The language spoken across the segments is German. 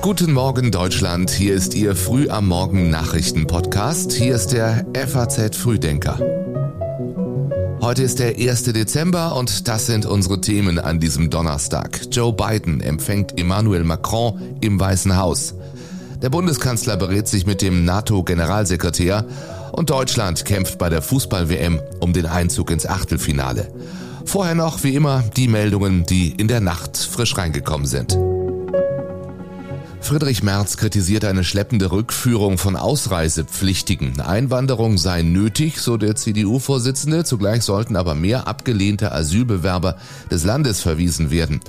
Guten Morgen Deutschland, hier ist Ihr Früh am Morgen Nachrichten Podcast. Hier ist der FAZ Frühdenker. Heute ist der 1. Dezember und das sind unsere Themen an diesem Donnerstag. Joe Biden empfängt Emmanuel Macron im Weißen Haus. Der Bundeskanzler berät sich mit dem NATO-Generalsekretär und Deutschland kämpft bei der Fußball-WM um den Einzug ins Achtelfinale. Vorher noch, wie immer, die Meldungen, die in der Nacht frisch reingekommen sind. Friedrich Merz kritisiert eine schleppende Rückführung von Ausreisepflichtigen. Einwanderung sei nötig, so der CDU-Vorsitzende. Zugleich sollten aber mehr abgelehnte Asylbewerber des Landes verwiesen werden.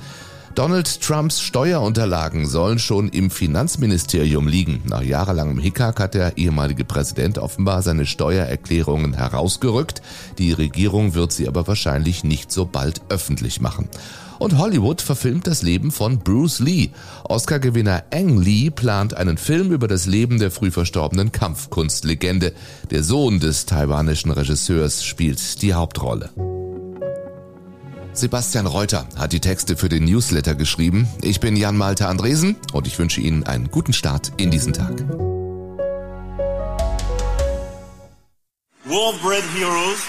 Donald Trumps Steuerunterlagen sollen schon im Finanzministerium liegen. Nach jahrelangem Hickhack hat der ehemalige Präsident offenbar seine Steuererklärungen herausgerückt. Die Regierung wird sie aber wahrscheinlich nicht so bald öffentlich machen. Und Hollywood verfilmt das Leben von Bruce Lee. Oscar-Gewinner Ang Lee plant einen Film über das Leben der früh verstorbenen Kampfkunstlegende. Der Sohn des taiwanischen Regisseurs spielt die Hauptrolle. Sebastian Reuter hat die Texte für den Newsletter geschrieben. Ich bin Jan Malte Andresen und ich wünsche Ihnen einen guten Start in diesen Tag.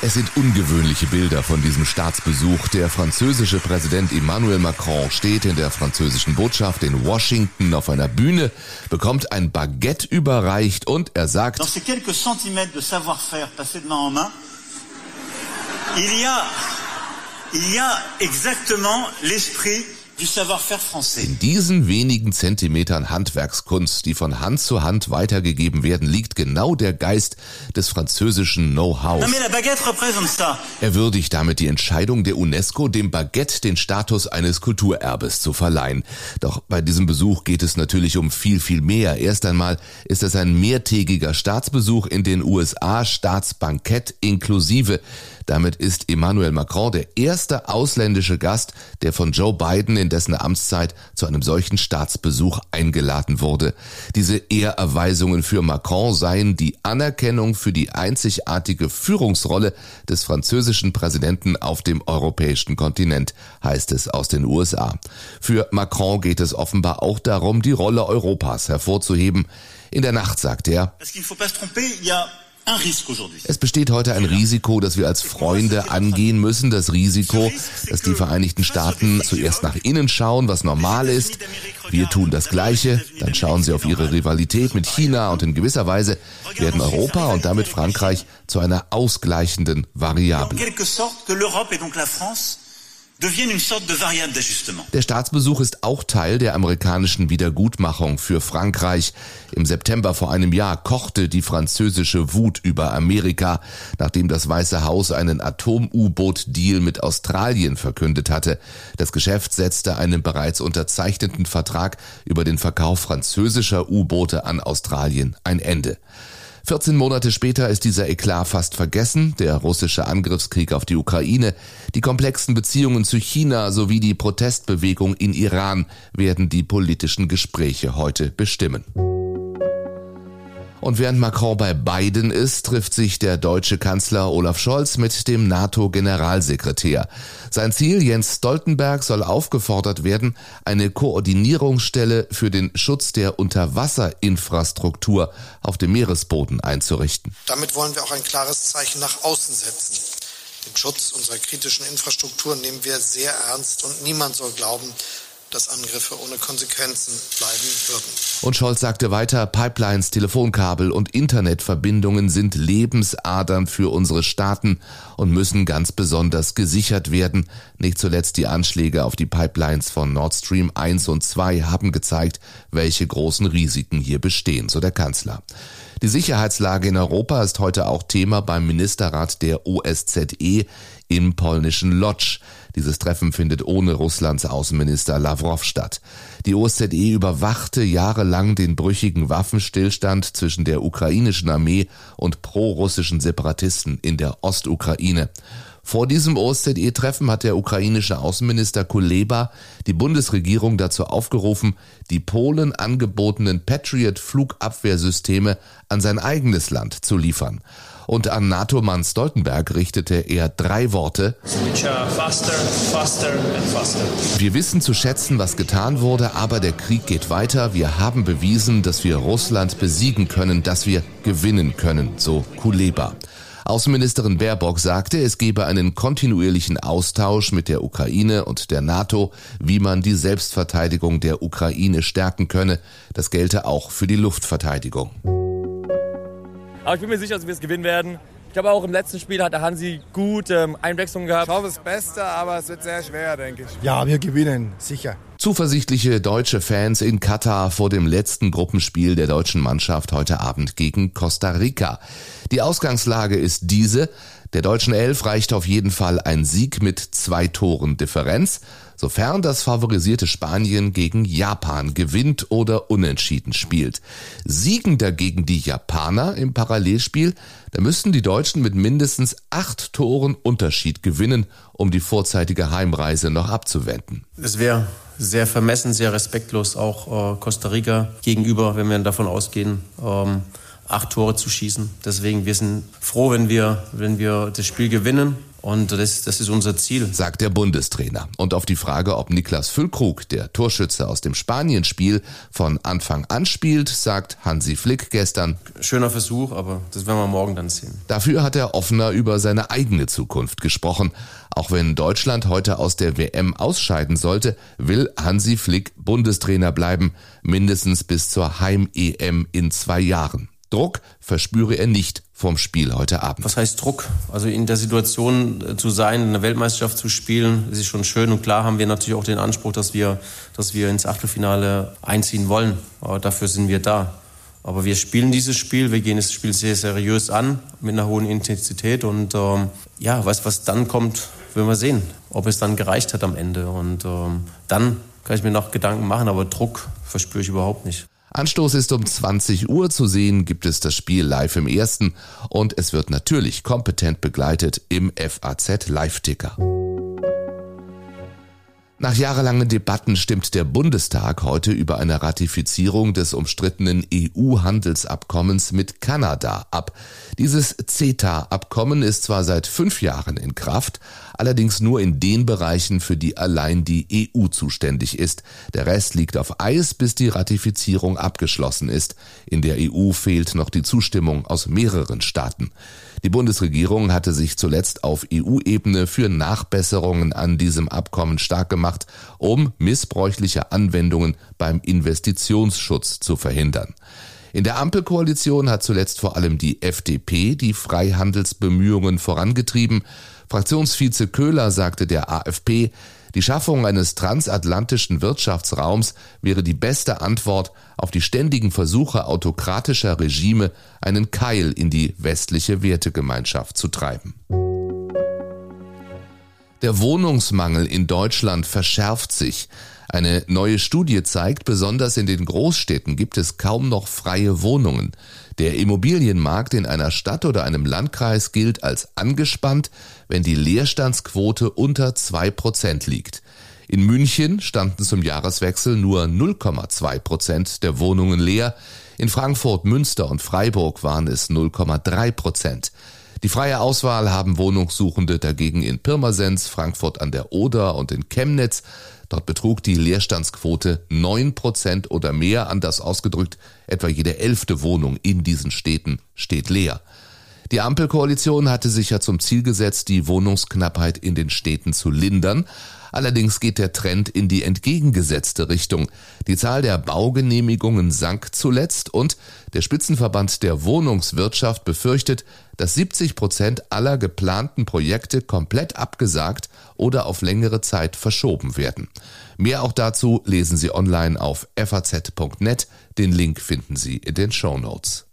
Es sind ungewöhnliche Bilder von diesem Staatsbesuch. Der französische Präsident Emmanuel Macron steht in der französischen Botschaft in Washington auf einer Bühne, bekommt ein Baguette überreicht und er sagt, Dans ces quelques centimètres de savoir-faire passés de main en main, il y a, il y a exactement l'esprit in diesen wenigen Zentimetern Handwerkskunst, die von Hand zu Hand weitergegeben werden, liegt genau der Geist des französischen Know-how. Er würdigt damit die Entscheidung der UNESCO, dem Baguette den Status eines Kulturerbes zu verleihen. Doch bei diesem Besuch geht es natürlich um viel, viel mehr. Erst einmal ist es ein mehrtägiger Staatsbesuch in den USA, Staatsbankett inklusive. Damit ist Emmanuel Macron der erste ausländische Gast, der von Joe Biden in dessen Amtszeit zu einem solchen Staatsbesuch eingeladen wurde. Diese Ehrerweisungen für Macron seien die Anerkennung für die einzigartige Führungsrolle des französischen Präsidenten auf dem europäischen Kontinent, heißt es aus den USA. Für Macron geht es offenbar auch darum, die Rolle Europas hervorzuheben. In der Nacht sagt er, es besteht heute ein Risiko, das wir als Freunde angehen müssen. Das Risiko, dass die Vereinigten Staaten zuerst nach innen schauen, was normal ist. Wir tun das Gleiche. Dann schauen sie auf ihre Rivalität mit China und in gewisser Weise werden Europa und damit Frankreich zu einer ausgleichenden Variable. Der Staatsbesuch ist auch Teil der amerikanischen Wiedergutmachung für Frankreich. Im September vor einem Jahr kochte die französische Wut über Amerika, nachdem das Weiße Haus einen Atom-U-Boot-Deal mit Australien verkündet hatte. Das Geschäft setzte einen bereits unterzeichneten Vertrag über den Verkauf französischer U-Boote an Australien ein Ende. 14 Monate später ist dieser Eklat fast vergessen, der russische Angriffskrieg auf die Ukraine, die komplexen Beziehungen zu China sowie die Protestbewegung in Iran werden die politischen Gespräche heute bestimmen. Und während Macron bei Biden ist, trifft sich der deutsche Kanzler Olaf Scholz mit dem NATO-Generalsekretär. Sein Ziel, Jens Stoltenberg, soll aufgefordert werden, eine Koordinierungsstelle für den Schutz der Unterwasserinfrastruktur auf dem Meeresboden einzurichten. Damit wollen wir auch ein klares Zeichen nach außen setzen. Den Schutz unserer kritischen Infrastruktur nehmen wir sehr ernst und niemand soll glauben, dass Angriffe ohne Konsequenzen bleiben würden. Und Scholz sagte weiter, Pipelines, Telefonkabel und Internetverbindungen sind Lebensadern für unsere Staaten und müssen ganz besonders gesichert werden. Nicht zuletzt die Anschläge auf die Pipelines von Nord Stream 1 und 2 haben gezeigt, welche großen Risiken hier bestehen, so der Kanzler. Die Sicherheitslage in Europa ist heute auch Thema beim Ministerrat der OSZE im polnischen Lodz. Dieses Treffen findet ohne Russlands Außenminister Lavrov statt. Die OSZE überwachte jahrelang den brüchigen Waffenstillstand zwischen der ukrainischen Armee und prorussischen Separatisten in der Ostukraine. Vor diesem OSZE-Treffen hat der ukrainische Außenminister Kuleba die Bundesregierung dazu aufgerufen, die Polen angebotenen Patriot-Flugabwehrsysteme an sein eigenes Land zu liefern. Und an NATO-Mann Stoltenberg richtete er drei Worte. Faster, faster faster. Wir wissen zu schätzen, was getan wurde, aber der Krieg geht weiter. Wir haben bewiesen, dass wir Russland besiegen können, dass wir gewinnen können, so Kuleba. Außenministerin Baerbock sagte, es gebe einen kontinuierlichen Austausch mit der Ukraine und der NATO, wie man die Selbstverteidigung der Ukraine stärken könne. Das gelte auch für die Luftverteidigung. Aber ich bin mir sicher, dass wir es gewinnen werden. Ich glaube auch im letzten Spiel hat der Hansi gut ähm, Einwechslung gehabt. Ich hoffe das Beste, aber es wird sehr schwer, denke ich. Ja, wir gewinnen, sicher. Zuversichtliche deutsche Fans in Katar vor dem letzten Gruppenspiel der deutschen Mannschaft heute Abend gegen Costa Rica. Die Ausgangslage ist diese. Der deutschen Elf reicht auf jeden Fall ein Sieg mit zwei Toren Differenz, sofern das favorisierte Spanien gegen Japan gewinnt oder unentschieden spielt. Siegen dagegen die Japaner im Parallelspiel, da müssten die Deutschen mit mindestens acht Toren Unterschied gewinnen, um die vorzeitige Heimreise noch abzuwenden. Es wäre sehr vermessen, sehr respektlos auch äh, Costa Rica gegenüber, wenn wir davon ausgehen. Ähm, acht Tore zu schießen. Deswegen, wir sind froh, wenn wir, wenn wir das Spiel gewinnen. Und das, das ist unser Ziel. Sagt der Bundestrainer. Und auf die Frage, ob Niklas Füllkrug, der Torschütze aus dem Spanienspiel, von Anfang an spielt, sagt Hansi Flick gestern. Schöner Versuch, aber das werden wir morgen dann sehen. Dafür hat er offener über seine eigene Zukunft gesprochen. Auch wenn Deutschland heute aus der WM ausscheiden sollte, will Hansi Flick Bundestrainer bleiben, mindestens bis zur Heim-EM in zwei Jahren. Druck verspüre er nicht vom Spiel heute Abend. Was heißt Druck? Also in der Situation äh, zu sein, eine Weltmeisterschaft zu spielen, ist schon schön und klar haben wir natürlich auch den Anspruch, dass wir, dass wir ins Achtelfinale einziehen wollen. Aber dafür sind wir da. Aber wir spielen dieses Spiel, wir gehen das Spiel sehr seriös an, mit einer hohen Intensität und ähm, ja, was, was dann kommt, werden wir sehen, ob es dann gereicht hat am Ende. Und ähm, dann kann ich mir noch Gedanken machen, aber Druck verspüre ich überhaupt nicht. Anstoß ist um 20 Uhr zu sehen, gibt es das Spiel live im ersten und es wird natürlich kompetent begleitet im FAZ Live-Ticker. Nach jahrelangen Debatten stimmt der Bundestag heute über eine Ratifizierung des umstrittenen EU-Handelsabkommens mit Kanada ab. Dieses CETA-Abkommen ist zwar seit fünf Jahren in Kraft, allerdings nur in den Bereichen, für die allein die EU zuständig ist. Der Rest liegt auf Eis, bis die Ratifizierung abgeschlossen ist. In der EU fehlt noch die Zustimmung aus mehreren Staaten. Die Bundesregierung hatte sich zuletzt auf EU-Ebene für Nachbesserungen an diesem Abkommen stark gemacht, um missbräuchliche Anwendungen beim Investitionsschutz zu verhindern. In der Ampelkoalition hat zuletzt vor allem die FDP die Freihandelsbemühungen vorangetrieben. Fraktionsvize Köhler sagte der AfP, die Schaffung eines transatlantischen Wirtschaftsraums wäre die beste Antwort auf die ständigen Versuche autokratischer Regime, einen Keil in die westliche Wertegemeinschaft zu treiben. Der Wohnungsmangel in Deutschland verschärft sich. Eine neue Studie zeigt, besonders in den Großstädten gibt es kaum noch freie Wohnungen. Der Immobilienmarkt in einer Stadt oder einem Landkreis gilt als angespannt, wenn die Leerstandsquote unter zwei Prozent liegt. In München standen zum Jahreswechsel nur 0,2 Prozent der Wohnungen leer. In Frankfurt, Münster und Freiburg waren es 0,3 Prozent. Die freie Auswahl haben Wohnungssuchende dagegen in Pirmasens, Frankfurt an der Oder und in Chemnitz. Dort betrug die Leerstandsquote neun Prozent oder mehr, anders ausgedrückt, etwa jede elfte Wohnung in diesen Städten steht leer. Die Ampelkoalition hatte sich ja zum Ziel gesetzt, die Wohnungsknappheit in den Städten zu lindern. Allerdings geht der Trend in die entgegengesetzte Richtung. Die Zahl der Baugenehmigungen sank zuletzt und der Spitzenverband der Wohnungswirtschaft befürchtet, dass 70 Prozent aller geplanten Projekte komplett abgesagt oder auf längere Zeit verschoben werden. Mehr auch dazu lesen Sie online auf faz.net. Den Link finden Sie in den Show Notes.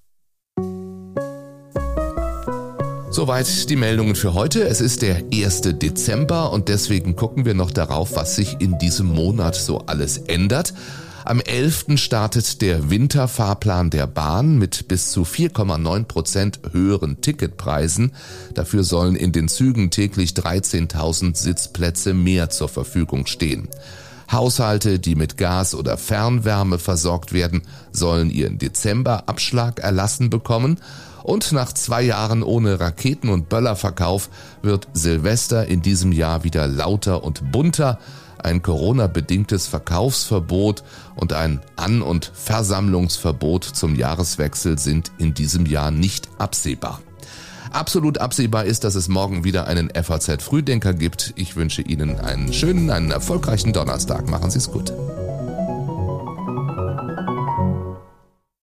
Soweit die Meldungen für heute. Es ist der 1. Dezember und deswegen gucken wir noch darauf, was sich in diesem Monat so alles ändert. Am 11. startet der Winterfahrplan der Bahn mit bis zu 4,9 Prozent höheren Ticketpreisen. Dafür sollen in den Zügen täglich 13.000 Sitzplätze mehr zur Verfügung stehen. Haushalte, die mit Gas oder Fernwärme versorgt werden, sollen ihren Dezemberabschlag erlassen bekommen Und nach zwei Jahren ohne Raketen- und Böllerverkauf wird Silvester in diesem Jahr wieder lauter und bunter. Ein Corona-bedingtes Verkaufsverbot und ein An- und Versammlungsverbot zum Jahreswechsel sind in diesem Jahr nicht absehbar. Absolut absehbar ist, dass es morgen wieder einen FAZ Frühdenker gibt. Ich wünsche Ihnen einen schönen, einen erfolgreichen Donnerstag. Machen Sie es gut.